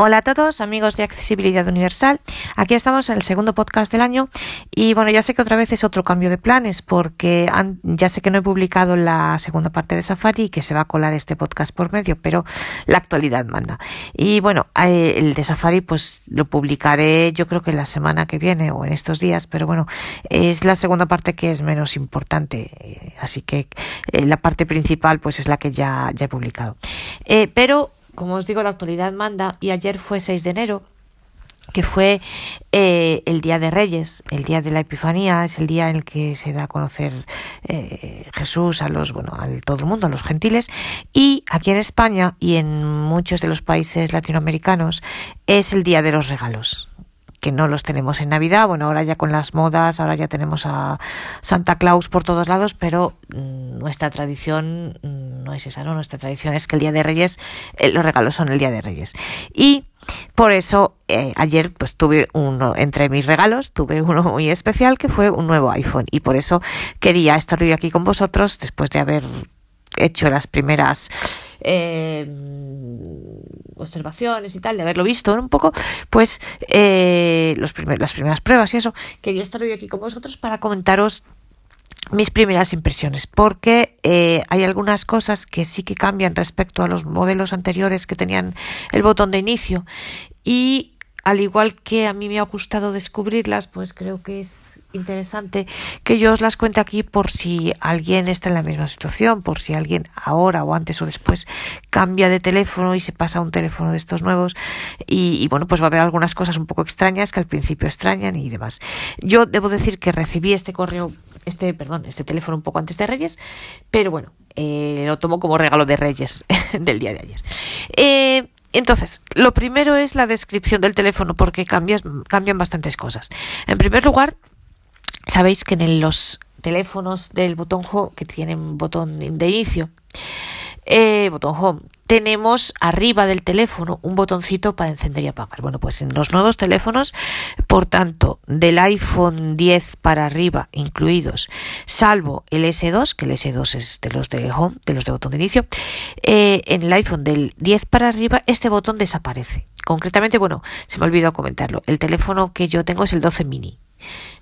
Hola a todos, amigos de Accesibilidad Universal. Aquí estamos en el segundo podcast del año y bueno, ya sé que otra vez es otro cambio de planes porque ya sé que no he publicado la segunda parte de Safari y que se va a colar este podcast por medio, pero la actualidad manda. Y bueno, eh, el de Safari pues lo publicaré yo creo que la semana que viene o en estos días, pero bueno, es la segunda parte que es menos importante, eh, así que eh, la parte principal pues es la que ya, ya he publicado. pero como os digo, la actualidad manda y ayer fue 6 de enero que fue eh, el Día de Reyes, el Día de la Epifanía, es el día en el que se da a conocer eh, Jesús a los, bueno, a todo el mundo, a los gentiles, y aquí en España y en muchos de los países latinoamericanos es el Día de los Regalos que no los tenemos en Navidad. Bueno, ahora ya con las modas, ahora ya tenemos a Santa Claus por todos lados, pero mm, nuestra tradición mm, no es esa, ¿no? Nuestra tradición es que el Día de Reyes, eh, los regalos son el Día de Reyes. Y por eso eh, ayer pues tuve uno entre mis regalos, tuve uno muy especial que fue un nuevo iPhone y por eso quería estar hoy aquí con vosotros después de haber hecho las primeras eh, observaciones y tal, de haberlo visto un poco, pues eh, los las primeras pruebas y eso, quería estar hoy aquí con vosotros para comentaros mis primeras impresiones, porque eh, hay algunas cosas que sí que cambian respecto a los modelos anteriores que tenían el botón de inicio y al igual que a mí me ha gustado descubrirlas, pues creo que es interesante que yo os las cuente aquí por si alguien está en la misma situación, por si alguien ahora o antes o después cambia de teléfono y se pasa a un teléfono de estos nuevos y, bueno, pues va a haber algunas cosas un poco extrañas que al principio extrañan y demás. Yo debo decir que recibí este correo, este, perdón, este teléfono un poco antes de Reyes, pero bueno, eh, lo tomo como regalo de Reyes del día de ayer. Eh, entonces, lo primero es la descripción del teléfono porque cambian bastantes cosas. En primer lugar, sabéis que en los teléfonos del botón home, que tienen botón de inicio, eh, botón home, tenemos arriba del teléfono un botoncito para encender y apagar. Bueno, pues en los nuevos teléfonos, por tanto, del iPhone 10 para arriba incluidos, salvo el S2, que el S2 es de los de home, de los de botón de inicio, eh, en el iPhone del 10 para arriba este botón desaparece. Concretamente, bueno, se me olvidó comentarlo, el teléfono que yo tengo es el 12 mini.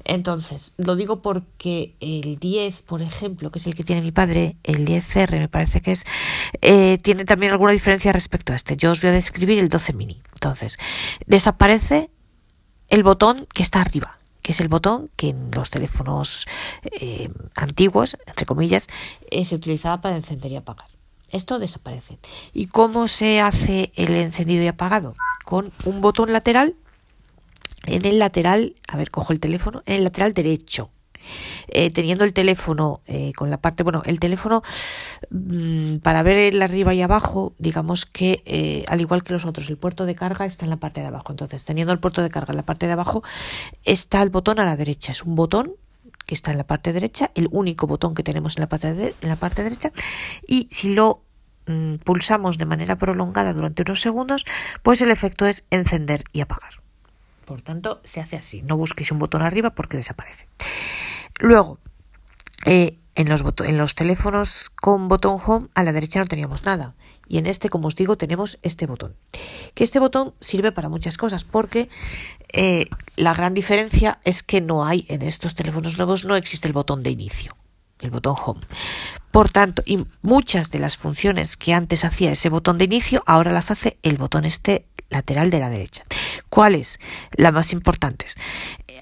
Entonces, lo digo porque el 10, por ejemplo, que es el que tiene mi padre, el 10R me parece que es, eh, tiene también alguna diferencia respecto a este. Yo os voy a describir el 12 mini. Entonces, desaparece el botón que está arriba, que es el botón que en los teléfonos eh, antiguos, entre comillas, eh, se utilizaba para encender y apagar. Esto desaparece. ¿Y cómo se hace el encendido y apagado? Con un botón lateral en el lateral, a ver, cojo el teléfono, en el lateral derecho. Eh, teniendo el teléfono eh, con la parte, bueno, el teléfono mm, para ver el arriba y abajo, digamos que eh, al igual que los otros, el puerto de carga está en la parte de abajo. Entonces, teniendo el puerto de carga en la parte de abajo, está el botón a la derecha. Es un botón que está en la parte derecha, el único botón que tenemos en la parte, en la parte derecha. Y si lo mm, pulsamos de manera prolongada durante unos segundos, pues el efecto es encender y apagar. Por tanto, se hace así. No busquéis un botón arriba porque desaparece. Luego, eh, en, los teléfonos con botón home a la derecha no teníamos nada. Y en este, como os digo, tenemos este botón. Que este botón sirve para muchas cosas porque eh, la gran diferencia es que no hay en estos teléfonos nuevos, no existe el botón de inicio, el botón home. Por tanto, y muchas de las funciones que antes hacía ese botón de inicio, ahora las hace el botón este lateral de la derecha. ¿Cuáles? Las más importantes.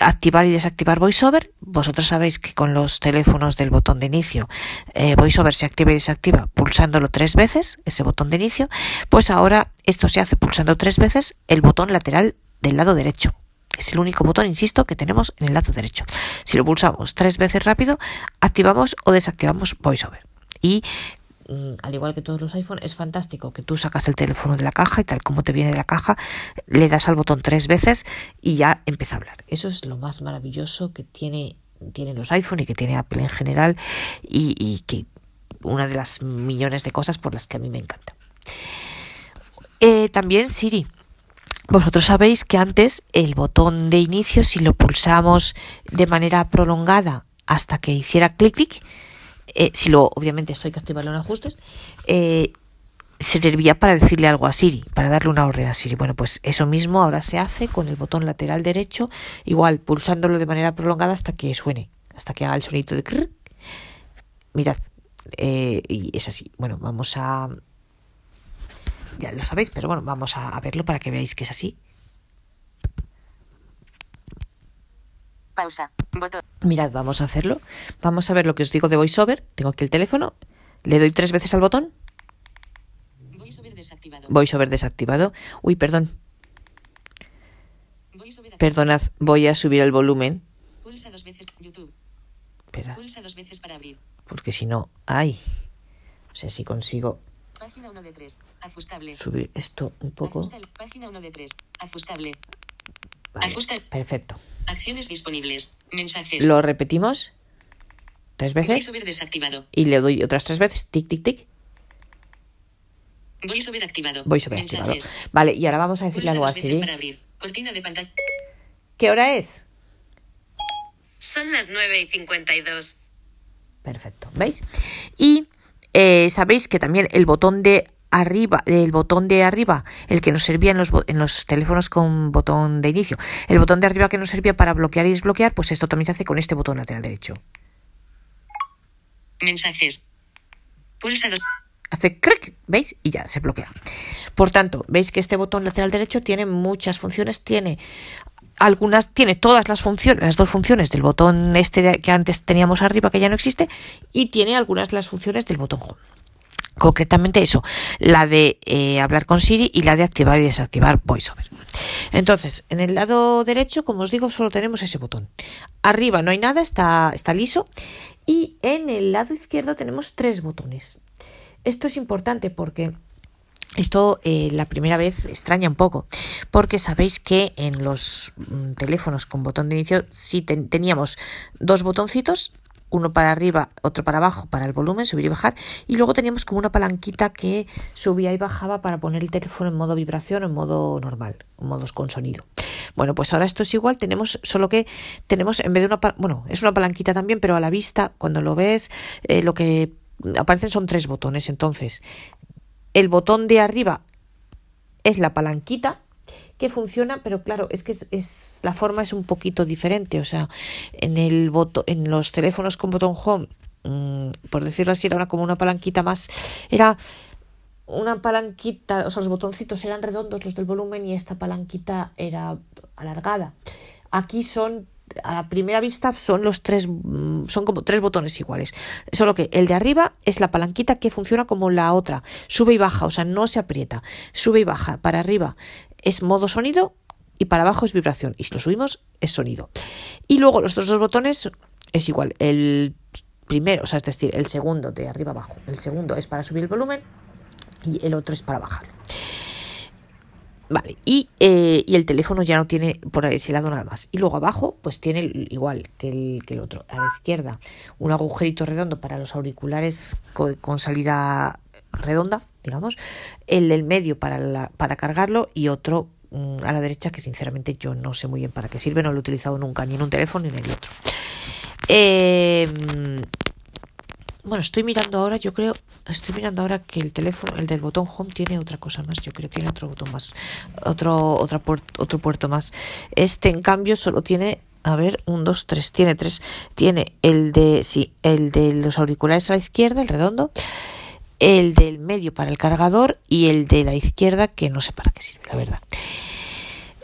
Activar y desactivar VoiceOver. Vosotros sabéis que con los teléfonos del botón de inicio, eh, VoiceOver se activa y desactiva pulsándolo tres veces, ese botón de inicio. Pues ahora esto se hace pulsando tres veces el botón lateral del lado derecho. Es el único botón, insisto, que tenemos en el lado derecho. Si lo pulsamos tres veces rápido, activamos o desactivamos VoiceOver. Y al igual que todos los iPhones, es fantástico que tú sacas el teléfono de la caja y tal como te viene de la caja, le das al botón tres veces y ya empieza a hablar. Eso es lo más maravilloso que tiene, tienen los iPhone y que tiene Apple en general y, que una de las millones de cosas por las que a mí me encanta. Eh, también Siri. Vosotros sabéis que antes el botón de inicio, si lo pulsamos de manera prolongada hasta que hiciera clic, clic, eh, si lo, obviamente esto hay que activarlo en ajustes, eh, servía para decirle algo a Siri, para darle una orden a Siri. Bueno, pues eso mismo ahora se hace con el botón lateral derecho, igual pulsándolo de manera prolongada hasta que suene, hasta que haga el sonido de crrr. Mirad, eh, y es así. Bueno, vamos a... Ya lo sabéis, pero bueno, vamos a, verlo para que veáis que es así. Pausa. Botón. Mirad, vamos a hacerlo. Vamos a ver lo que os digo de VoiceOver. Tengo aquí el teléfono. Le doy tres veces al botón. VoiceOver desactivado. VoiceOver desactivado. Uy, perdón. Perdonad, voy a subir el volumen. Pulsa dos veces. YouTube. Espera, Pulsa dos veces para abrir. porque si no... ¡Ay! O sea, si consigo Página 1 de 3. Ajustable. subir esto un poco... Ajustable. Página 1 de 3. Ajustable. Vale, Ajusta- perfecto. Acciones disponibles. Mensajes. Lo repetimos tres veces VoiceOver desactivado. y le doy otras tres veces. Tic, tic, tic. VoiceOver activado. VoiceOver activado. Mensajes. Vale, y ahora vamos a decirle algo a dos veces Siri. para abrir. Cortina de pantalla. ¿Qué hora es? Son las 9 y 52. Perfecto, ¿veis? Y eh, sabéis que también el botón de arriba, el botón de arriba, el que nos servía en los, en los teléfonos con botón de inicio, el botón de arriba que nos servía para bloquear y desbloquear, pues esto también se hace con este botón lateral derecho. Mensajes. Pulsa dos. Hace clic, ¿veis? Y ya se bloquea. Por tanto, veis que este botón lateral derecho tiene muchas funciones, tiene algunas, tiene todas las funciones, las dos funciones del botón este que antes teníamos arriba, que ya no existe, y tiene algunas de las funciones del botón home. Concretamente eso, la de eh, hablar con Siri y la de activar y desactivar VoiceOver. Entonces, en el lado derecho, como os digo, solo tenemos ese botón. Arriba no hay nada, está, está liso. Y en el lado izquierdo tenemos tres botones. Esto es importante porque esto eh, la primera vez extraña un poco, porque sabéis que en los mm, teléfonos con botón de inicio sí ten- teníamos dos botoncitos, uno para arriba, otro para abajo para el volumen, subir y bajar, y luego teníamos como una palanquita que subía y bajaba para poner el teléfono en modo vibración en modo normal, en modos con sonido. Bueno, pues ahora esto es igual, tenemos solo que tenemos en vez de una, bueno, es una palanquita también, pero a la vista, cuando lo ves, eh, lo que aparecen son tres botones, entonces el botón de arriba es la palanquita funciona, pero claro, es que es, la forma es un poquito diferente. O sea, en el boto, en los teléfonos con botón home, mm, por decirlo así, era una- como una palanquita más. Era una palanquita, o sea, los botoncitos eran redondos, los del volumen, y esta palanquita era alargada. Aquí son, a primera vista, son los tres, mm, son como tres botones iguales. Solo que el de arriba es la palanquita que funciona como la otra, sube y baja, o sea, no se aprieta, sube y baja. Para arriba es modo sonido y para abajo es vibración. Y si lo subimos, es sonido. Y luego los otros dos botones es igual. El primero, o sea, es decir, el segundo de arriba abajo. El segundo es para subir el volumen y el otro es para bajarlo. Vale, y, eh, y el teléfono ya no tiene por ese lado nada más. Y luego abajo, pues tiene igual que el, que el otro. A la izquierda, un agujerito redondo para los auriculares co- con, salida redonda, digamos. El del medio para, la- para cargarlo y otro mm, a la derecha que sinceramente yo no sé muy bien para qué sirve. No lo he utilizado nunca, ni en un teléfono ni en el otro. Eh, bueno, estoy mirando ahora, yo creo, estoy mirando ahora que el teléfono, el del botón home tiene otra cosa más, yo creo tiene otro botón más, otro, otra puer- otro puerto más. Este, en cambio, solo tiene, a ver, un, dos, tres, tiene tres, tiene el de, sí, el de los auriculares a la izquierda, el redondo, el del medio para el cargador y el de la izquierda que no sé para qué sirve, la verdad.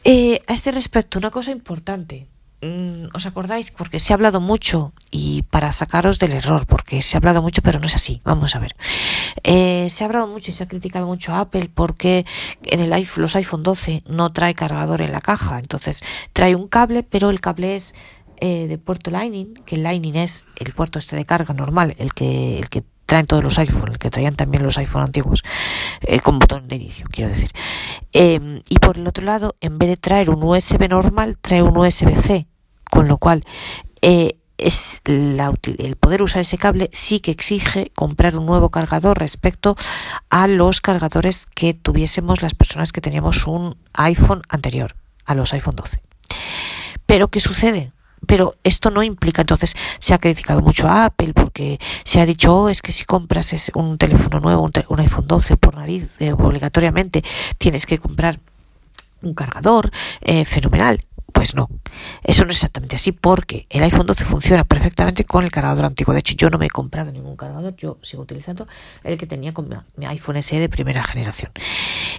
Eh, a este respecto, una cosa importante. Mm, ¿Os acordáis? Porque se ha hablado mucho y para sacaros del error, porque se ha hablado mucho, pero no es así. Vamos a ver. Eh, se ha hablado mucho y se ha criticado mucho a Apple porque en el iPhone, los iPhone 12 no trae cargador en la caja. Entonces trae un cable, pero el cable es eh, de puerto Lightning, que el Lightning es el puerto este de carga normal, el que, el que traen todos los iPhone, que traían también los iPhone antiguos, eh, con botón de inicio, quiero decir. Eh, y por el otro lado, en vez de traer un USB normal, trae un USB-C, con lo cual eh, es la el poder usar ese cable sí que exige comprar un nuevo cargador respecto a los cargadores que tuviésemos las personas que teníamos un iPhone anterior, a los iPhone 12. Pero ¿qué sucede? Pero esto no implica, entonces se ha criticado mucho a Apple porque se ha dicho, oh, es que si compras es un teléfono nuevo, un, iPhone 12 por nariz, eh, obligatoriamente tienes que comprar un cargador eh, fenomenal. Pues no, eso no es exactamente así porque el iPhone 12 funciona perfectamente con el cargador antiguo. De hecho, yo no me he comprado ningún cargador, yo sigo utilizando el que tenía con mi, mi iPhone SE de primera generación.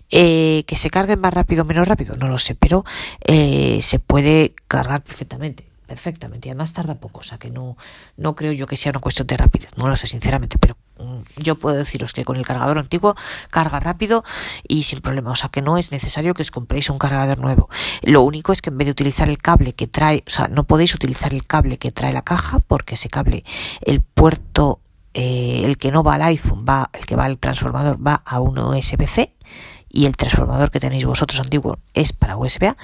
Eh, que se cargue más rápido o menos rápido, no lo sé, pero eh, se puede cargar perfectamente perfectamente y además tarda poco, o sea que no, no creo yo que sea una cuestión de rapidez, no lo sé sinceramente, pero mm, yo puedo deciros que con el cargador antiguo carga rápido y sin problema, o sea que no es necesario que os compréis un cargador nuevo. Lo único es que en vez de utilizar el cable que trae, o sea, no podéis utilizar el cable que trae la caja porque ese cable, el puerto, eh, el que no va al iPhone, va, el que va al transformador va a un USB-C y el transformador que tenéis vosotros antiguo es para USB-A,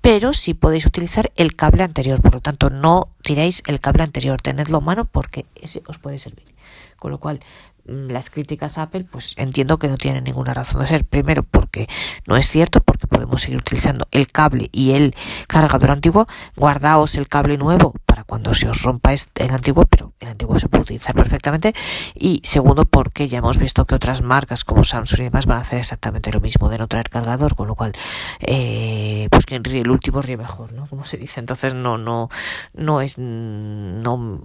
pero sí podéis utilizar el cable anterior, por lo tanto no tiréis el cable anterior, tenedlo a mano porque ese os puede servir. Con lo cual, mm, las críticas a Apple, pues entiendo que no tienen ninguna razón de ser. Primero, porque no es cierto, porque podemos seguir utilizando el cable y el cargador antiguo. Guardaos el cable nuevo cuando se os rompa este, el antiguo, pero el antiguo se puede utilizar perfectamente. Y segundo, porque ya hemos visto que otras marcas como Samsung y demás van a hacer exactamente lo mismo de no traer cargador, con lo cual, eh, pues que el último ríe mejor, ¿no? Como se dice. Entonces, no, no, no es, no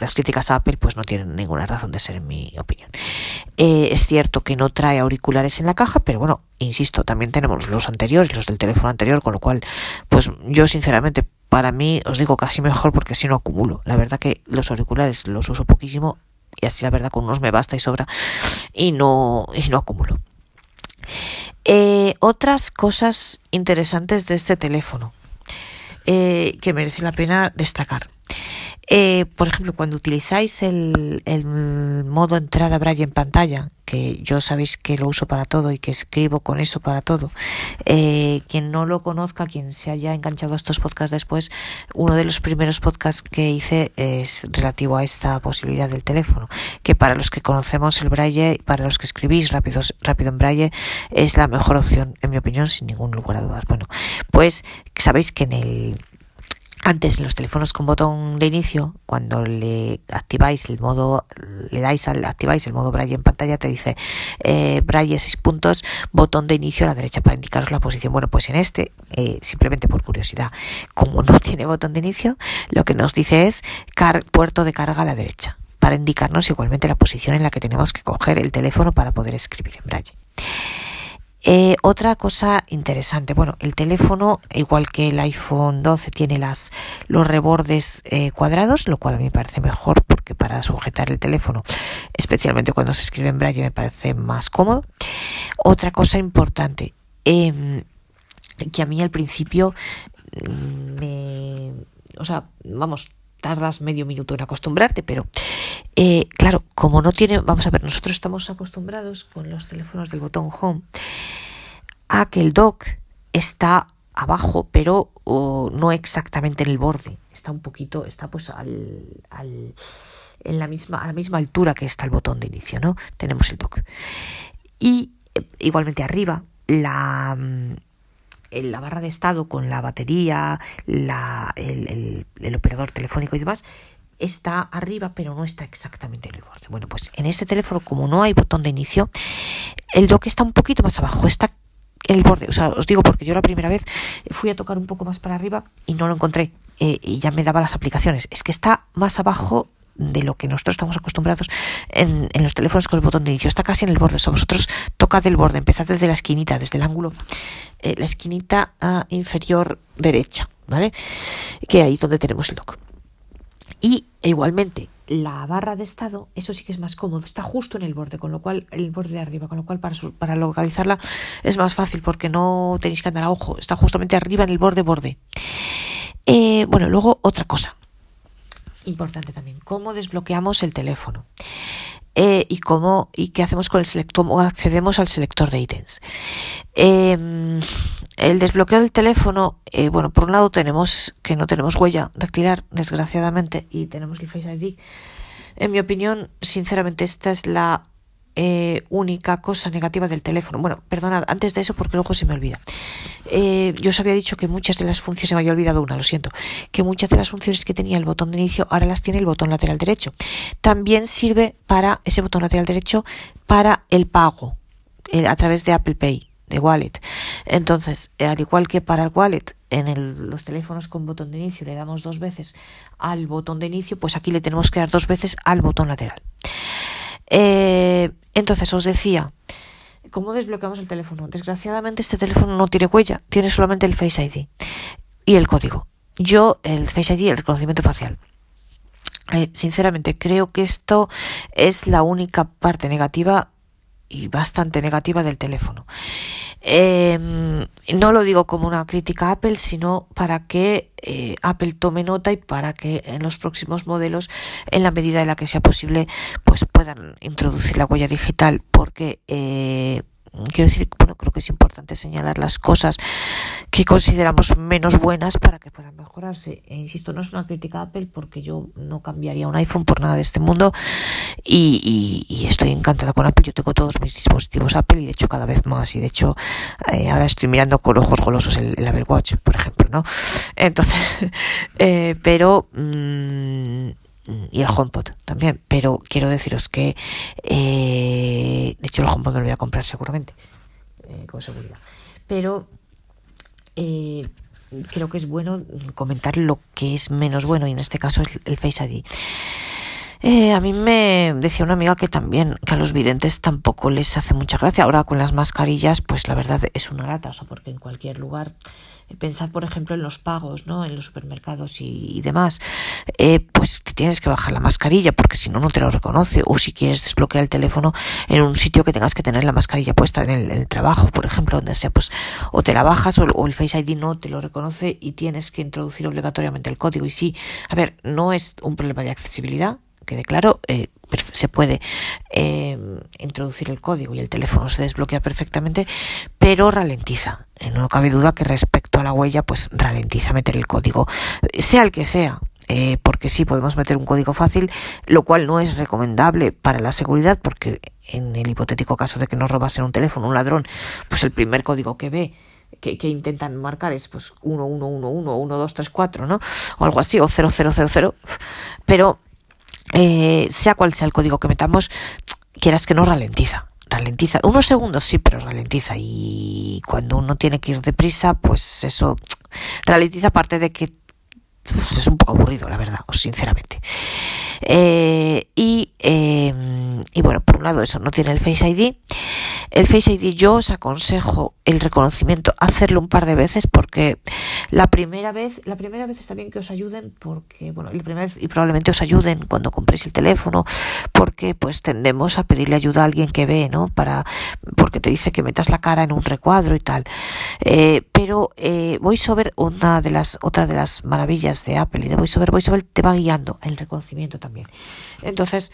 las críticas a Apple pues no tienen ninguna razón de ser en mi opinión. Eh, es cierto que no trae auriculares en la caja, pero bueno, insisto, también tenemos los anteriores, los del teléfono anterior, con lo cual, pues yo sinceramente, para mí, os digo casi mejor porque así no acumulo. La verdad que los auriculares los uso poquísimo y así la verdad con unos me basta y sobra y no, y no acumulo. Eh, otras cosas interesantes de este teléfono eh, que merece la pena destacar. Eh, por ejemplo, cuando utilizáis el, modo entrada braille en pantalla, que yo sabéis que lo uso para todo y que escribo con eso para todo, eh, quien no lo conozca, quien se haya enganchado a estos podcasts después, uno de los primeros podcasts que hice es relativo a esta posibilidad del teléfono, que para los que conocemos el braille, para los que escribís rápido, rápido en braille, es la mejor opción, en mi opinión, sin ningún lugar a dudas. Bueno, pues sabéis que en el antes en los teléfonos con botón de inicio, cuando le activáis el modo, le dais al activáis el modo braille en pantalla, te dice eh, braille 6 puntos, botón de inicio a la derecha para indicaros la posición. Bueno, pues en este, eh, simplemente por curiosidad, como no tiene botón de inicio, lo que nos dice es puerto de carga a la derecha, para indicarnos igualmente la posición en la que tenemos que coger el teléfono para poder escribir en braille. Eh, otra cosa interesante, bueno, el teléfono, igual que el iPhone 12, tiene las, los rebordes eh, cuadrados, lo cual a mí me parece mejor porque para sujetar el teléfono, especialmente cuando se escribe en braille, me parece más cómodo. Otra cosa importante, eh, que a mí al principio me... O sea, vamos, tardas medio minuto en acostumbrarte, pero eh, claro, como no tiene, vamos a ver, nosotros estamos acostumbrados con los teléfonos del botón home a que el dock está abajo, pero no exactamente en el borde, está un poquito, está pues al, en la misma, a la misma altura que está el botón de inicio, ¿no? Tenemos el dock. Y eh, igualmente arriba, la, en la barra de estado con la batería, la, el, el, operador telefónico y demás, está arriba, pero no está exactamente en el borde. Bueno, pues en este teléfono, como no hay botón de inicio, el dock está un poquito más abajo, está en el borde. O sea, os digo porque yo la primera vez fui a tocar un poco más para arriba y no lo encontré. Eh, y ya me daba las aplicaciones. Es que está más abajo de lo que nosotros estamos acostumbrados en, los teléfonos con el botón de inicio. Está casi en el borde. O vosotros tocad el borde, empezad desde la esquinita, desde el ángulo, eh, la esquinita uh, inferior derecha, ¿vale? Que ahí es donde tenemos el dock. Y igualmente, la barra de estado, eso sí que es más cómodo, está justo en el borde, con lo cual, el borde de arriba, con lo cual para, para localizarla es más fácil porque no tenéis que andar a ojo, está justamente arriba en el borde borde. Eh, bueno, luego otra cosa importante también, cómo desbloqueamos el teléfono. Eh, y cómo y qué hacemos con el selector o accedemos al selector de ítems. Eh, el desbloqueo del teléfono, eh, bueno, por un lado tenemos que no tenemos huella dactilar, desgraciadamente, y tenemos el Face ID. En mi opinión, sinceramente, esta es la eh, única cosa negativa del teléfono. Bueno, perdonad, antes de eso, porque luego se me olvida. eh, yo os había dicho que muchas de las funciones, se me había olvidado una, lo siento, que muchas de las funciones que tenía el botón de inicio ahora las tiene el botón lateral derecho. También sirve para ese botón lateral derecho para el pago eh, a través de Apple Pay, de Wallet. Entonces, al igual que para el Wallet, en los teléfonos con botón de inicio le damos dos veces al botón de inicio, pues aquí le tenemos que dar dos veces al botón lateral. Eh, entonces, os decía, ¿cómo desbloqueamos el teléfono? Desgraciadamente este teléfono no tiene huella, tiene solamente el Face ID y el código. Yo, el Face ID, el reconocimiento facial. Eh, sinceramente, creo que esto es la única parte negativa y bastante negativa del teléfono. Em, no lo digo como una crítica a Apple, sino para que eh, Apple tome nota y para que en los próximos modelos, en la medida en la que sea posible, pues puedan introducir la huella digital, porque eh, quiero decir, bueno, creo que es importante señalar las cosas que consideramos menos buenas para que puedan mejorarse. E insisto, no es una crítica a Apple porque yo no cambiaría un iPhone por nada de este mundo y, y, estoy encantada con Apple. Yo tengo todos mis dispositivos Apple y de hecho cada vez más y de hecho eh, ahora estoy mirando con ojos golosos el, el Apple Watch, por ejemplo, ¿no? Entonces, eh, pero... Mmm, y el HomePod también, pero quiero deciros que eh, de hecho el HomePod no lo voy a comprar seguramente, eh, con seguridad, pero eh, creo que es bueno comentar lo que es menos bueno y en este caso es el Face ID. Eh, a mí me decía una amiga que también, que a los videntes tampoco les hace mucha gracia. Ahora con las mascarillas, pues la verdad es una lata, o porque en cualquier lugar, eh, pensad por ejemplo en los pagos, ¿no? En los supermercados y, demás, eh, pues te tienes que bajar la mascarilla porque si no, no te lo reconoce. O si quieres desbloquear el teléfono en un sitio que tengas que tener la mascarilla puesta, en el, trabajo, por ejemplo, donde sea, pues o te la bajas o, o el Face ID no te lo reconoce y tienes que introducir obligatoriamente el código. Y sí, a ver, no es un problema de accesibilidad, quede claro, eh, se puede eh, introducir el código y el teléfono se desbloquea perfectamente, pero ralentiza. Eh, no cabe duda que respecto a la huella, pues ralentiza meter el código, sea el que sea. porque sí podemos meter un código fácil, lo cual no es recomendable para la seguridad, porque en el hipotético caso de que nos robasen un teléfono, un ladrón, pues el primer código que ve que, que, intentan marcar es pues 1111 o 1234, ¿no? O algo así, o 0000. Pero eh, sea cual sea el código que metamos, quieras que no ralentiza. Ralentiza. Unos segundos sí, pero ralentiza. Y cuando uno tiene que ir deprisa, pues eso ralentiza aparte de que pues, es un poco aburrido, la verdad, sinceramente. Eh, y, eh, y bueno, por un lado eso no tiene el Face ID. El Face ID yo os aconsejo el reconocimiento, hacerlo un par de veces porque la primera vez, la primera vez está bien que os ayuden porque, bueno, la primera vez y probablemente os ayuden cuando compréis el teléfono porque pues tendemos a pedirle ayuda a alguien que ve, ¿no? Para, porque te dice que metas la cara en un recuadro y tal. Eh, pero eh, VoiceOver, una de las, otra de las maravillas de Apple y de VoiceOver, VoiceOver te va guiando el reconocimiento también. Entonces,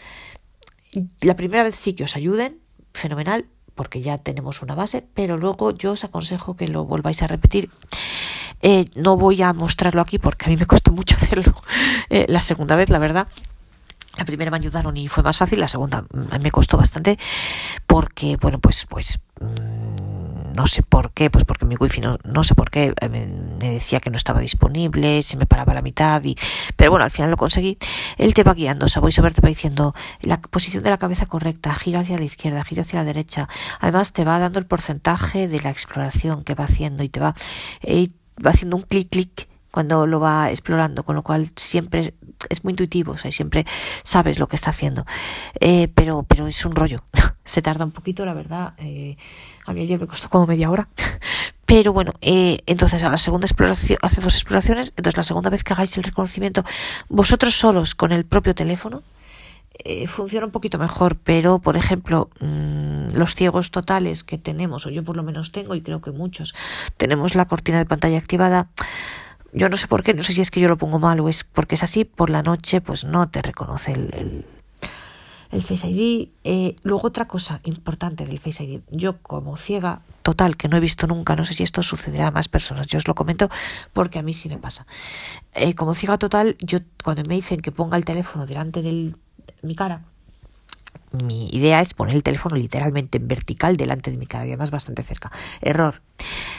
la primera vez sí que os ayuden, fenomenal, porque ya tenemos una base, pero luego yo os aconsejo que lo volváis a repetir. Eh, no voy a mostrarlo aquí porque a mí me costó mucho hacerlo eh, la segunda vez, la verdad. La primera me ayudaron y fue más fácil, la segunda mm, me costó bastante porque, bueno, pues, pues mm, no sé por qué, pues porque mi wifi no, no sé por qué eh, me, decía que no estaba disponible, se me paraba la mitad y, pero bueno, al final lo conseguí. Él te va guiando, o sea, voy a te va diciendo la posición de la cabeza correcta, gira hacia la izquierda, gira hacia la derecha. Además te va dando el porcentaje de la exploración que va haciendo y te va, eh, va haciendo un clic clic cuando lo va explorando, con lo cual siempre es, muy intuitivo, o sea, siempre sabes lo que está haciendo. Eh, pero, pero es un rollo. Se tarda un poquito, la verdad. Eh, a mí ayer me costó como media hora. Pero bueno, eh, entonces a la segunda exploración, hace dos exploraciones, entonces la segunda vez que hagáis el reconocimiento vosotros solos con el propio teléfono, eh, funciona un poquito mejor, pero por ejemplo, mmm, los ciegos totales que tenemos, o yo por lo menos tengo, y creo que muchos, tenemos la cortina de pantalla activada, yo no sé por qué, no sé si es que yo lo pongo mal o es porque es así, por la noche pues no te reconoce el, el, Face ID. Eh, luego otra cosa importante del Face ID, yo como ciega total, que no he visto nunca, no sé si esto sucederá a más personas, yo os lo comento porque a mí sí me pasa. Eh, como ciega total, yo cuando me dicen que ponga el teléfono delante de mi cara, mi idea es poner el teléfono literalmente en vertical delante de mi cara y además bastante cerca. Error.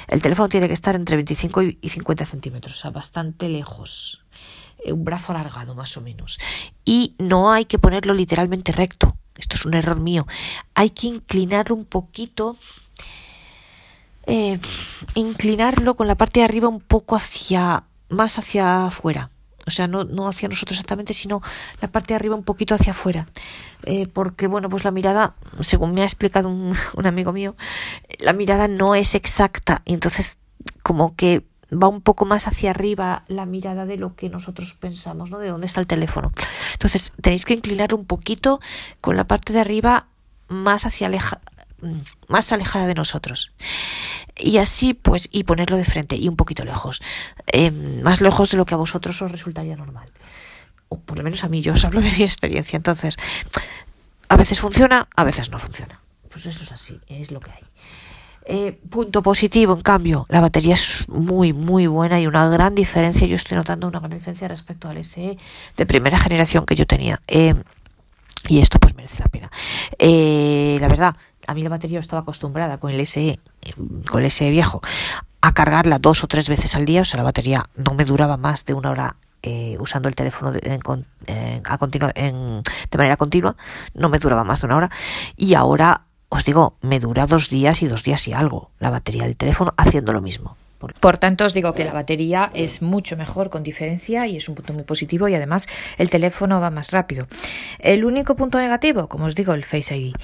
El teléfono tiene que estar entre 25 y 50 centímetros, o sea, bastante lejos. Eh, un brazo alargado más o menos. Y no hay que ponerlo literalmente recto. Esto es un error mío. Hay que inclinarlo un poquito. Eh, inclinarlo con la parte de arriba un poco hacia más hacia afuera o sea, no, no hacia nosotros exactamente, sino la parte de arriba un poquito hacia afuera. Eh, porque, bueno, pues la mirada, según me ha explicado un, un amigo mío, la mirada no es exacta y entonces como que va un poco más hacia arriba la mirada de lo que nosotros pensamos, ¿no? De dónde está el teléfono. Entonces, tenéis que inclinar un poquito con la parte de arriba más hacia aleja, más alejada de nosotros y así pues y ponerlo de frente y un poquito lejos eh, más lejos de lo que a vosotros os resultaría normal o por lo menos a mí yo os hablo de mi experiencia entonces a veces funciona a veces no funciona pues eso es así es lo que hay eh, punto positivo, en cambio, la batería es muy, muy buena y una gran diferencia. Yo estoy notando una gran diferencia respecto al SE de primera generación que yo tenía. Eh, y esto pues merece la pena. Eh, la verdad, a mí la batería estaba acostumbrada con el SE, con el SE viejo, a cargarla dos o tres veces al día, o sea, la batería no me duraba más de una hora eh, usando el teléfono en, a continua, en, de manera continua, no me duraba más de una hora, y ahora os digo, me dura dos días y dos días y algo la batería del teléfono haciendo lo mismo. Por tanto, os digo que la batería es mucho mejor con diferencia y es un punto muy positivo y además el teléfono va más rápido. El único punto negativo, como os digo, el Face ID.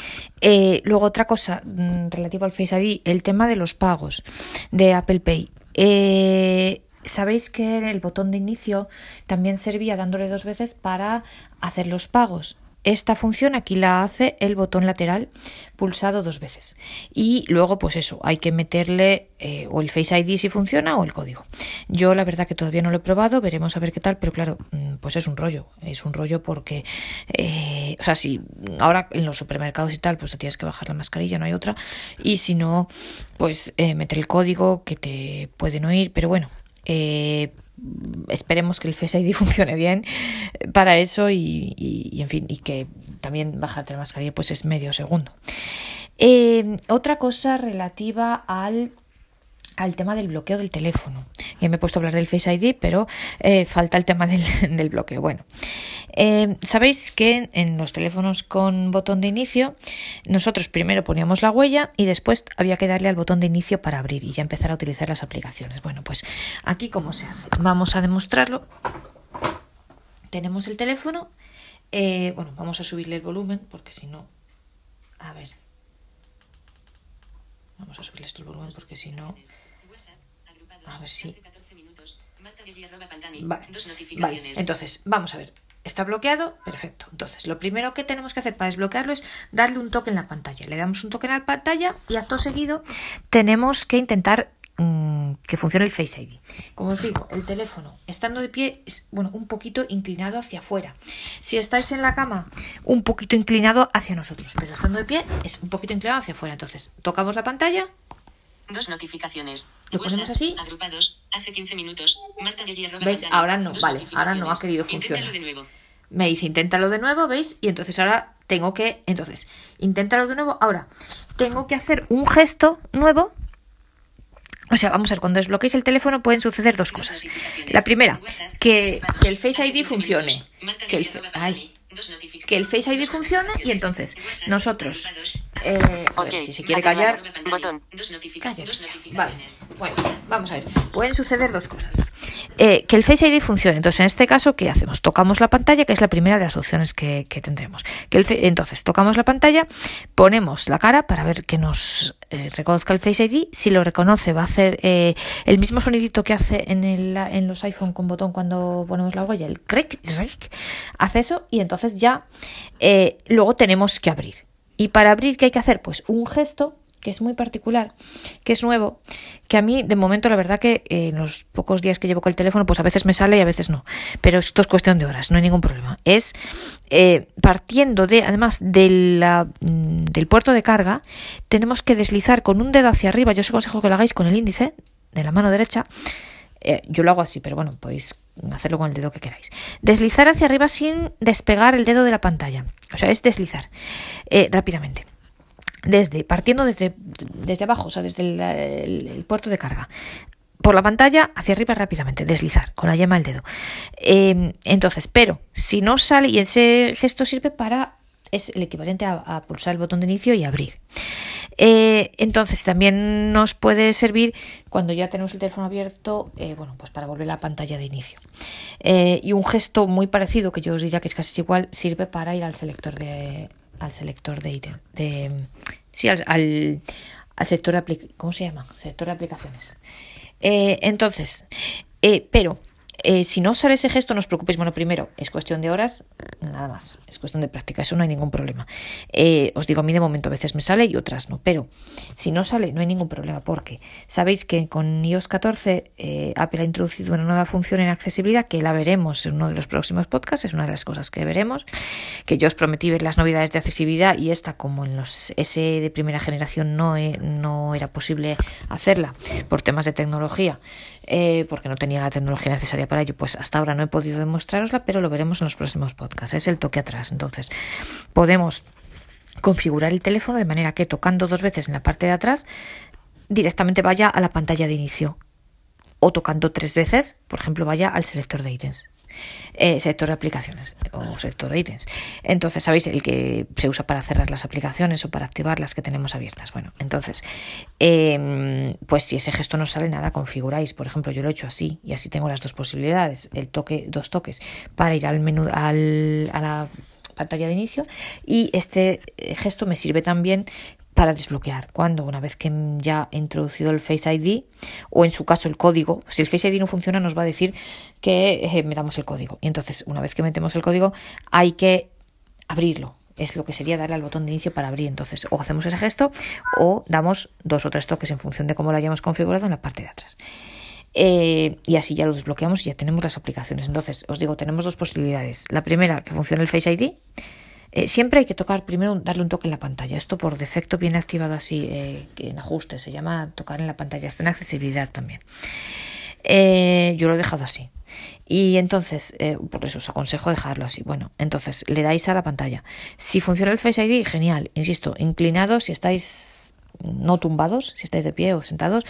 Eh, luego otra cosa mm, relativa al Face ID, el tema de los pagos de Apple Pay. Eh, Sabéis que el botón de inicio también servía dándole dos veces para hacer los pagos. Esta función aquí la hace el botón lateral pulsado dos veces. Y luego, pues eso, hay que meterle eh, o el Face ID si funciona o el código. Yo la verdad que todavía no lo he probado, veremos a ver qué tal, pero claro, mm, pues es un rollo. Es un rollo porque, eh, o sea, si ahora en los supermercados y tal, pues te tienes que bajar la mascarilla, no hay otra. Y si no, pues eh, meter el código que te pueden oír, pero bueno. Eh, esperemos que el Face funcione bien para eso y, en fin, y que también bajarte la mascarilla pues es medio segundo. Eh, otra cosa relativa al al tema del bloqueo del teléfono. Ya me he puesto a hablar del Face ID, pero eh, falta el tema del, bloqueo. Bueno, eh, sabéis que en los teléfonos con botón de inicio, nosotros primero poníamos la huella y después había que darle al botón de inicio para abrir y ya empezar a utilizar las aplicaciones. Bueno, pues aquí cómo se hace. Vamos a demostrarlo. Tenemos el teléfono. Eh, bueno, vamos a subirle el volumen porque si no... A ver. Vamos a subirle esto el volumen porque si no... A ver si. Vale. Entonces, vamos a ver. Está bloqueado, perfecto. Entonces, lo primero que tenemos que hacer para desbloquearlo es darle un toque en la pantalla. Le damos un toque en la pantalla y acto seguido tenemos que intentar mm, que funcione el Face ID. Como os digo, el teléfono estando de pie es bueno, un poquito inclinado hacia afuera. Si estáis en la cama, un poquito inclinado hacia nosotros, pero estando de pie es un poquito inclinado hacia afuera. Entonces, tocamos la pantalla, Dos notificaciones. ¿Lo ponemos así? Agrupados. Hace 15 minutos. Ahora no, vale. Ahora no ha querido funcionar. Inténtalo de nuevo. Me dice, inténtalo de nuevo, ¿veis? Y entonces ahora tengo que. Entonces, inténtalo de nuevo. Ahora, tengo que hacer un gesto nuevo. O sea, vamos a ver, cuando desbloqueéis el teléfono pueden suceder dos cosas. La primera, que, que el Face ID funcione. Que el, ay, que el Face ID funcione y entonces nosotros eh, a ver, si se quiere callar. Botón. vale bueno vamos a ver. Pueden suceder dos cosas. Eh, que el Face ID funcione. Entonces en este caso qué hacemos tocamos la pantalla que es la primera de las opciones que, que tendremos. Que el, entonces tocamos la pantalla ponemos la cara para ver que nos eh, reconozca el Face ID si lo reconoce va a hacer el mismo sonidito que hace en, el, en los iPhone con botón cuando ponemos la huella el click hace eso y entonces ya luego tenemos que abrir. Y para abrir, ¿qué hay que hacer? Pues un gesto que es muy particular, que es nuevo, que a mí de momento la verdad que eh, en los pocos días que llevo con el teléfono pues a veces me sale y a veces no, pero esto es cuestión de horas, no hay ningún problema. Es eh, partiendo de, además mm, del puerto de carga, tenemos que deslizar con un dedo hacia arriba, yo os aconsejo que lo hagáis con el índice de la mano derecha, yo lo hago así, pero bueno, podéis hacerlo con el dedo que queráis. Deslizar hacia arriba sin despegar el dedo de la pantalla. O sea, es deslizar eh, rápidamente. Desde, partiendo desde, desde abajo, o sea, desde el, puerto de carga. Por la pantalla hacia arriba rápidamente, deslizar con la yema del dedo. Eh, entonces, pero si no sale, y ese gesto sirve para, es el equivalente a pulsar el botón de inicio y abrir. Eh, entonces también nos puede servir cuando ya tenemos el teléfono abierto, eh, bueno, pues para volver a la pantalla de inicio. Eh, y un gesto muy parecido, que yo os diría que es casi igual, sirve para ir al selector de al selector de ítem, de sí, al, al, sector de ¿cómo se llama? Sector de aplicaciones. Entonces, pero eh, si no sale ese gesto, no os preocupéis. Bueno, primero, es cuestión de horas, nada más. Es cuestión de práctica, eso no hay ningún problema. Eh, os digo, a mí de momento a veces me sale y otras no. Pero si no sale, no hay ningún problema, porque sabéis que con iOS 14 eh, Apple ha introducido una nueva función en accesibilidad que la veremos en uno de los próximos podcasts. Es una de las cosas que veremos. Que yo os prometí ver las novedades de accesibilidad y esta, como en los S de primera generación, no, e- no era posible hacerla por temas de tecnología eh, porque no tenía la tecnología necesaria para ello, pues hasta ahora no he podido demostrarosla, pero lo veremos en los próximos podcasts. Es el toque atrás. Entonces, podemos configurar el teléfono de manera que tocando dos veces en la parte de atrás directamente vaya a la pantalla de inicio o tocando tres veces, por ejemplo, vaya al selector de ítems. Eh, sector de aplicaciones o sector de ítems. Entonces, ¿sabéis? El que se usa para cerrar las aplicaciones o para activar las que tenemos abiertas. Bueno, entonces, eh, pues si ese gesto no sale nada, configuráis. Por ejemplo, yo lo he hecho así y así tengo las dos posibilidades. El toque, dos toques para ir al menú, al, a la pantalla de inicio y este eh, gesto me sirve también para desbloquear cuando una vez que ya he introducido el Face ID o en su caso el código, si el Face ID no funciona nos va a decir que eh, metamos el código y entonces una vez que metemos el código hay que abrirlo es lo que sería darle al botón de inicio para abrir entonces o hacemos ese gesto o damos dos o tres toques en función de cómo lo hayamos configurado en la parte de atrás eh, y así ya lo desbloqueamos y ya tenemos las aplicaciones. Entonces, os digo, tenemos dos posibilidades. La primera, que funcione el Face ID. Eh, siempre hay que tocar, primero darle un toque en la pantalla. Esto por defecto viene activado así eh, en ajustes. Se llama tocar en la pantalla. Está en accesibilidad también. Eh, yo lo he dejado así. Y entonces, eh, por eso os aconsejo dejarlo así. Bueno, entonces le dais a la pantalla. Si funciona el Face ID, genial. Insisto, inclinado si estáis no tumbados, si estáis de pie o sentados,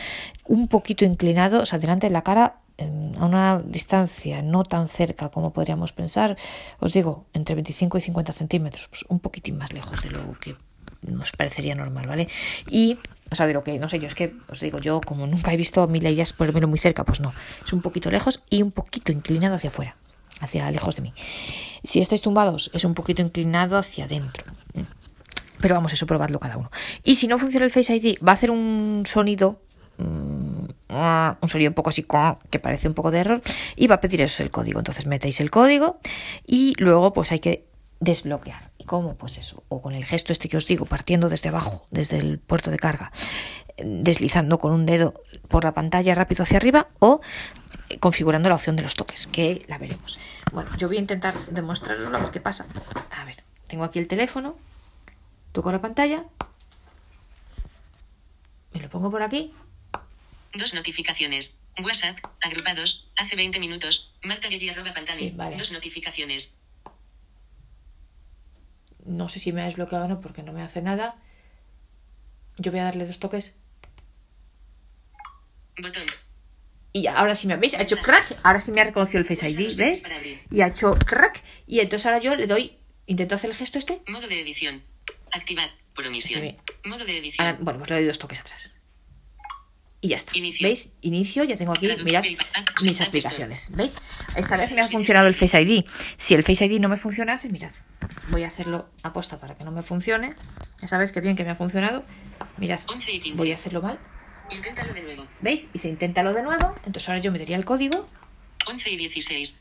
un poquito inclinados adelante de la cara eh, a una distancia no tan cerca como podríamos pensar, os digo, entre 25 y 50 centímetros, pues un poquitín más lejos de lo que nos parecería normal, ¿vale? Y, o sea, de lo que, no sé, yo es que, os digo, yo como nunca he visto a mí la idea es muy cerca, pues no, es un poquito lejos y un poquito inclinado hacia afuera, hacia lejos de mí. Si estáis tumbados, es un poquito inclinado hacia adentro. Pero vamos, eso probadlo cada uno. Y si no funciona el Face ID, va a hacer un sonido, mm, un sonido un poco así, que parece un poco de error, y va a pedir eso el código. Entonces metéis el código y luego pues hay que desbloquear. ¿Y cómo? Pues eso, o con el gesto este que os digo, partiendo desde abajo, desde el puerto de carga, deslizando con un dedo por la pantalla rápido hacia arriba o configurando la opción de los toques, que la veremos. Bueno, yo voy a intentar demostraroslo a ver qué pasa. A ver, tengo aquí el teléfono, toco la pantalla, me lo pongo por aquí, Dos notificaciones. WhatsApp, agrupados, hace 20 minutos. Marta Guerri arroba pantalla. Sí, vale. Dos notificaciones. no sé si me ha desbloqueado o no porque no me hace nada. Yo voy a darle dos toques. Botón. Y ahora sí me veis, ha hecho crack, ahora sí me ha reconocido el Face ID, ¿ves? Y ha hecho crack, y entonces ahora yo le doy, intento hacer el gesto este. Modo de edición. Activar. Por omisión. Sí. Modo de edición. Ahora, bueno, pues le doy dos toques atrás. Y ya está. Inicio. ¿Veis? Inicio, ya tengo aquí, Traducir, mirad, mis aplicaciones. ¿Veis? Esta vez me ha funcionado el Face ID. Si el Face ID no me funcionase, mirad, voy a hacerlo aposta para que no me funcione. Esa vez que bien que me ha funcionado. Mirad, 11 y 15. voy a hacerlo mal. Inténtalo de nuevo. ¿Veis? Y se inténtalo de nuevo. Entonces ahora yo metería el código 11 y 16.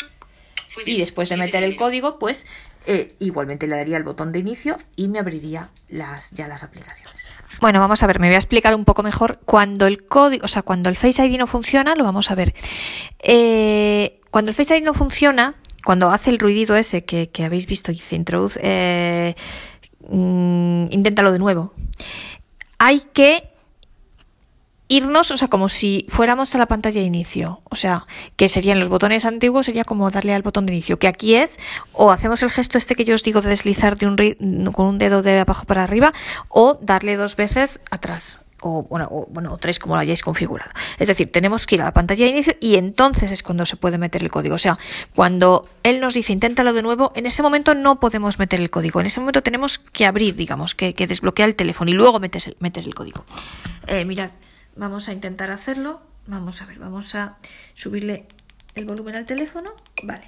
Jueves, y después de 7 meter el código, pues eh, igualmente le daría el botón de inicio y me abriría las, ya las aplicaciones. Bueno, vamos a ver, me voy a explicar un poco mejor. Cuando el código, o sea, cuando el Face ID no funciona, lo vamos a ver. Eh, cuando el Face ID no funciona, cuando hace el ruidito ese que, que habéis visto y se introduce, eh, mm, inténtalo de nuevo. Hay que irnos, o sea, como si fuéramos a la pantalla de inicio. O sea, que serían los botones antiguos, sería como darle al botón de inicio. Que aquí es, o hacemos el gesto este que yo os digo de deslizar de un, con un dedo de abajo para arriba, o darle dos veces atrás. O bueno, o, bueno, tres como lo hayáis configurado. Es decir, tenemos que ir a la pantalla de inicio y entonces es cuando se puede meter el código. O sea, cuando él nos dice inténtalo de nuevo, en ese momento no podemos meter el código. En ese momento tenemos que abrir, digamos, que, que desbloquear el teléfono y luego metes el, metes el código. Eh, mirad, Vamos a intentar hacerlo. Vamos a ver, vamos a subirle el volumen al teléfono. Vale,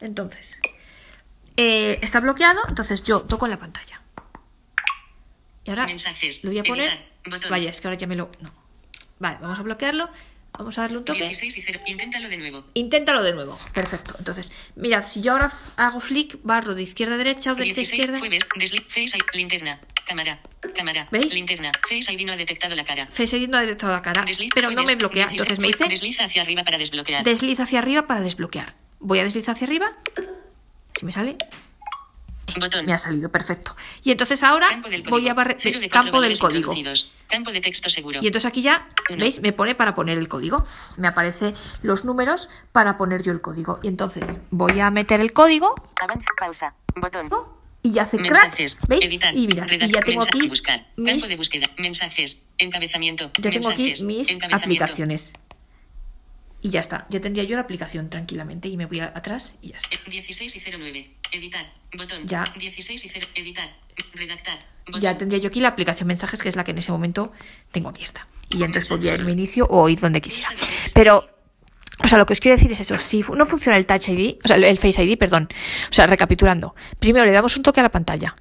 entonces, eh, está bloqueado, entonces yo toco en la pantalla. Y ahora Mensajes. lo voy a poner. Editar. Vaya, es que ahora ya me lo. No. Vale, vamos a bloquearlo. Vamos a darle un toque. 16 y 0. Inténtalo de nuevo. Inténtalo de nuevo. Perfecto. Entonces, mirad, si yo ahora hago flick, barro de izquierda a derecha o de derecha a 16 izquierda. jueves. Face. Linterna. Cámara. Cámara. ¿Veis? Linterna. Face ID no ha detectado la cara. Face ID no ha detectado la cara, Desliz pero no me bloquea. 16 Entonces me dice Desliza hacia arriba para desbloquear. desliza hacia arriba para desbloquear. Voy a deslizar hacia arriba. Si me sale, Botón. me ha salido perfecto. Y entonces ahora voy a barrer de campo del código. Campo de texto seguro. Y entonces aquí ya, Uno. ¿veis? Me pone para poner el código. Me aparece los números para poner yo el código. Y entonces voy a meter el código Avance. Pausa. Botón. Y ya hace crack. ¿Veis? Editar. Y mira, y ya tengo mensaje, aquí buscar. mis, Campo de búsqueda. Mensajes. Encabezamiento. ya tengo aquí mis aplicaciones. Y ya está. Ya tendría yo la aplicación tranquilamente. Y me voy a- atrás y ya está. 16 y 09. Editar. Botón. Ya. 16 y 0. Editar. Redactar. Botón. ya tendría yo aquí la aplicación mensajes, que es la que en ese momento tengo abierta. Y ya entonces podría ir mi inicio o ir donde quisiera. Pero, o sea, lo que os quiero decir es eso. Si no funciona el Touch ID, o sea, el Face ID, perdón. O sea, recapitulando. Primero le damos un toque a la pantalla.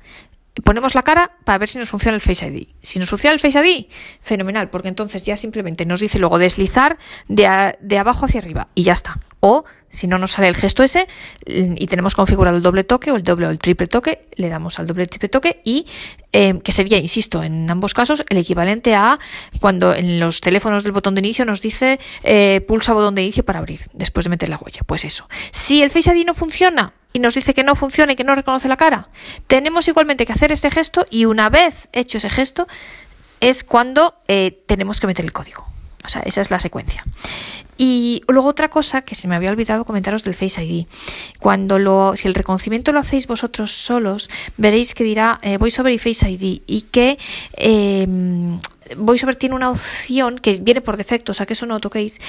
Ponemos la cara para ver si nos funciona el Face ID. Si nos funciona el Face ID, fenomenal, porque entonces ya simplemente nos dice luego deslizar de, a- de abajo hacia arriba y ya está. O si no nos sale el gesto ese y tenemos configurado el doble toque o el doble o el triple toque, le damos al doble triple toque y eh, que sería, insisto, en ambos casos el equivalente a cuando en los teléfonos del botón de inicio nos dice eh, pulsa botón de inicio para abrir después de meter la huella. Pues eso. Si el Face ID no funciona y nos dice que no funciona y que no reconoce la cara, tenemos igualmente que hacer este gesto y una vez hecho ese gesto es cuando eh, tenemos que meter el código. O sea, esa es la secuencia. Y luego otra cosa que se me había olvidado comentaros del Face ID. Cuando lo, si el reconocimiento lo hacéis vosotros solos, veréis que dirá eh, VoiceOver y Face ID y que eh, VoiceOver tiene una opción que viene por defecto, o sea que eso no lo toquéis,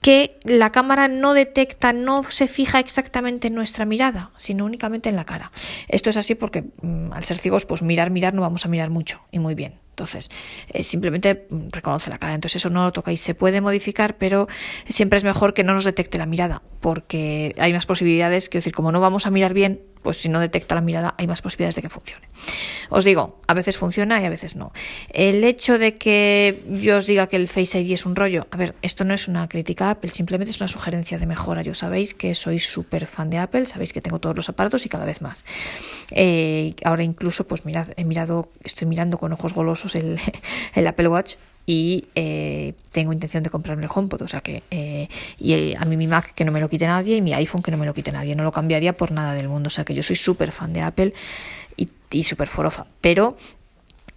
que la cámara no detecta, no se fija exactamente en nuestra mirada, sino únicamente en la cara. Esto es así porque mm, al ser ciegos, pues mirar, mirar no vamos a mirar mucho y muy bien. Entonces, eh, simplemente reconoce la cara. Entonces, eso no lo tocáis. Se puede modificar, pero siempre es mejor que no nos detecte la mirada, porque hay más posibilidades. Quiero decir, como no vamos a mirar bien, pues si no detecta la mirada, hay más posibilidades de que funcione. Os digo, a veces funciona y a veces no. El hecho de que yo os diga que el Face ID es un rollo, a ver, esto no es una crítica a Apple, simplemente es una sugerencia de mejora. Yo sabéis que soy súper fan de Apple, sabéis que tengo todos los aparatos y cada vez más. Eh, ahora incluso, pues mirad, he mirado, estoy mirando con ojos golosos el, Apple Watch y eh, tengo intención de comprarme el HomePod, o sea que eh, y eh, a mí mi Mac que no me lo quite nadie y mi iPhone que no me lo quite nadie, no lo cambiaría por nada del mundo, o sea que yo soy súper fan de Apple y, y súper forofa, pero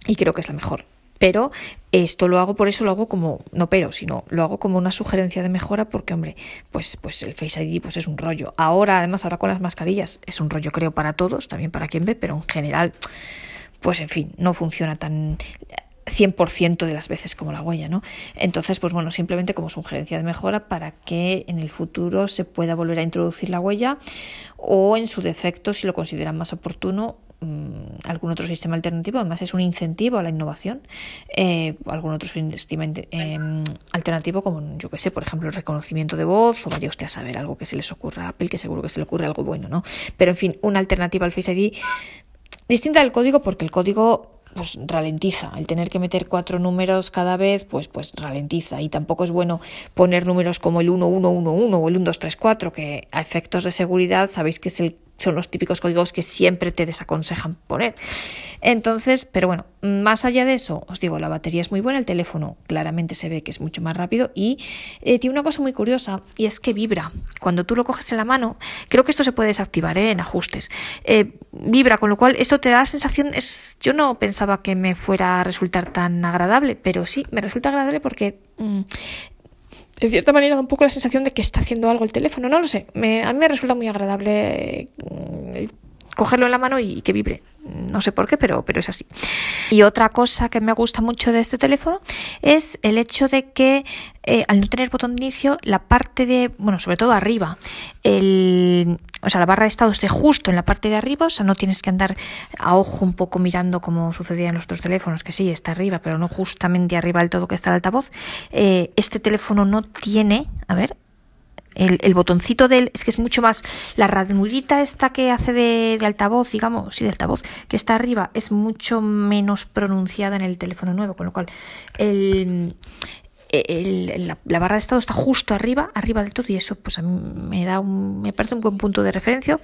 y creo que es la mejor. Pero esto lo hago, por eso lo hago como, no pero, sino lo hago como una sugerencia de mejora porque, hombre, pues, pues el Face ID pues es un rollo. Ahora, además, ahora con las mascarillas es un rollo, creo, para todos, también para quien ve, pero en general, pues en fin, no funciona tan 100% de las veces como la huella, ¿no? Entonces, pues bueno, simplemente como sugerencia de mejora para que en el futuro se pueda volver a introducir la huella o en su defecto, si lo consideran más oportuno, mmm, algún otro sistema alternativo. Además, es un incentivo a la innovación. Eh, algún otro sistema eh, alternativo, como yo que sé, por ejemplo, el reconocimiento de voz, o vaya usted a saber algo que se les ocurra a Apple, que seguro que se le ocurre algo bueno, ¿no? Pero en fin, una alternativa al Face ID distinta del código, porque el código pues ralentiza. El tener que meter cuatro números cada vez, pues, pues ralentiza. Y tampoco es bueno poner números como el 1111 o el 1234, que a efectos de seguridad sabéis que es el son los típicos códigos que siempre te desaconsejan poner. Entonces, pero bueno, más allá de eso, os digo, la batería es muy buena, el teléfono claramente se ve que es mucho más rápido y eh, tiene una cosa muy curiosa y es que vibra. Cuando tú lo coges en la mano, creo que esto se puede desactivar ¿eh? en ajustes. Eh, vibra, con lo cual esto te da la sensación, es, yo no pensaba que me fuera a resultar tan agradable, pero sí, me resulta agradable porque... Mm, en cierta manera da un poco la sensación de que está haciendo algo el teléfono, no lo sé. Me, a mí me resulta muy agradable mm, cogerlo en la mano y que vibre. No sé por qué, pero, pero es así. Y otra cosa que me gusta mucho de este teléfono es el hecho de que eh, al no tener botón de inicio, la parte de, bueno, sobre todo arriba, el, o sea, la barra de estado esté justo en la parte de arriba, o sea, no tienes que andar a ojo un poco mirando como sucedía en los otros teléfonos, que sí, está arriba, pero no justamente arriba del todo que está el altavoz. Eh, este teléfono no tiene, a ver, el, el, botoncito del, es que es mucho más, la ranurita esta que hace de, de, altavoz, digamos, sí, de altavoz, que está arriba, es mucho menos pronunciada en el teléfono nuevo, con lo cual el, el, la, barra de estado está justo arriba, arriba del todo, y eso pues a mí me da un, me parece un buen punto de referencia.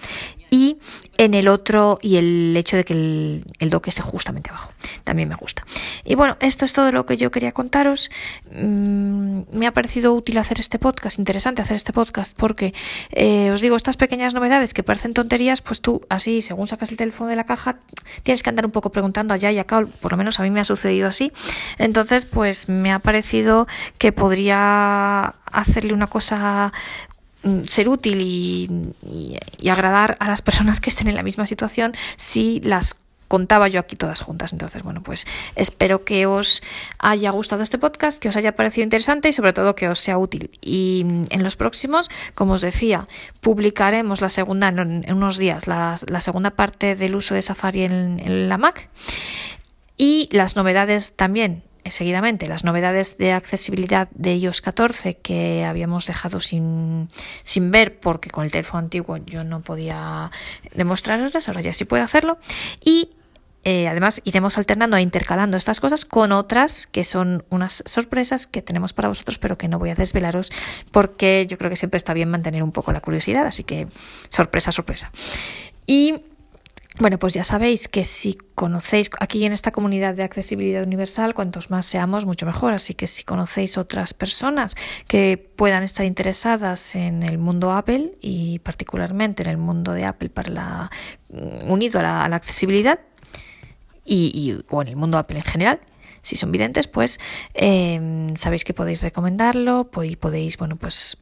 Y en el otro, y el hecho de que el, el dock esté justamente abajo, también me gusta. Y bueno, esto es todo lo que yo quería contaros. Mm, me ha parecido útil hacer este podcast, interesante hacer este podcast, porque eh, os digo, estas pequeñas novedades que parecen tonterías, pues tú así, según sacas el teléfono de la caja, tienes que andar un poco preguntando allá y acá, por lo menos a mí me ha sucedido así. Entonces, pues me ha parecido que podría hacerle una cosa mm, ser útil y, y, agradar a las personas que estén en la misma situación si las contaba yo aquí todas juntas. Entonces, bueno, pues espero que os haya gustado este podcast, que os haya parecido interesante y sobre todo que os sea útil. Y mm, en los próximos, como os decía, publicaremos la segunda, en, unos días, la, la segunda parte del uso de Safari en, en la Mac y las novedades también seguidamente las novedades de accesibilidad de iOS 14 que habíamos dejado sin, sin ver porque con el teléfono antiguo yo no podía demostraroslas, ahora ya sí puedo hacerlo. Y eh, además iremos alternando e intercalando estas cosas con otras que son unas sorpresas que tenemos para vosotros pero que no voy a desvelaros porque yo creo que siempre está bien mantener un poco la curiosidad, así que sorpresa, sorpresa. Y bueno, pues ya sabéis que si conocéis aquí en esta comunidad de accesibilidad universal, cuantos más seamos, mucho mejor. Así que si conocéis otras personas que puedan estar interesadas en el mundo Apple y particularmente en el mundo de Apple para la, unido a la, a la accesibilidad y, y, o en el mundo Apple en general, si son videntes, pues eh, sabéis que podéis recomendarlo, y podéis, bueno, pues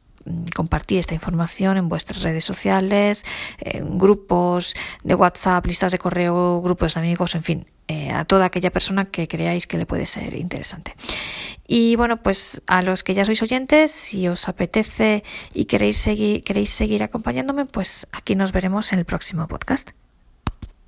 compartir esta información en vuestras redes sociales, en grupos de WhatsApp, listas de correo, grupos de amigos, en fin, eh, a toda aquella persona que creáis que le puede ser interesante. Y bueno, pues a los que ya sois oyentes, si os apetece y queréis seguir, queréis seguir acompañándome, pues aquí nos veremos en el próximo podcast.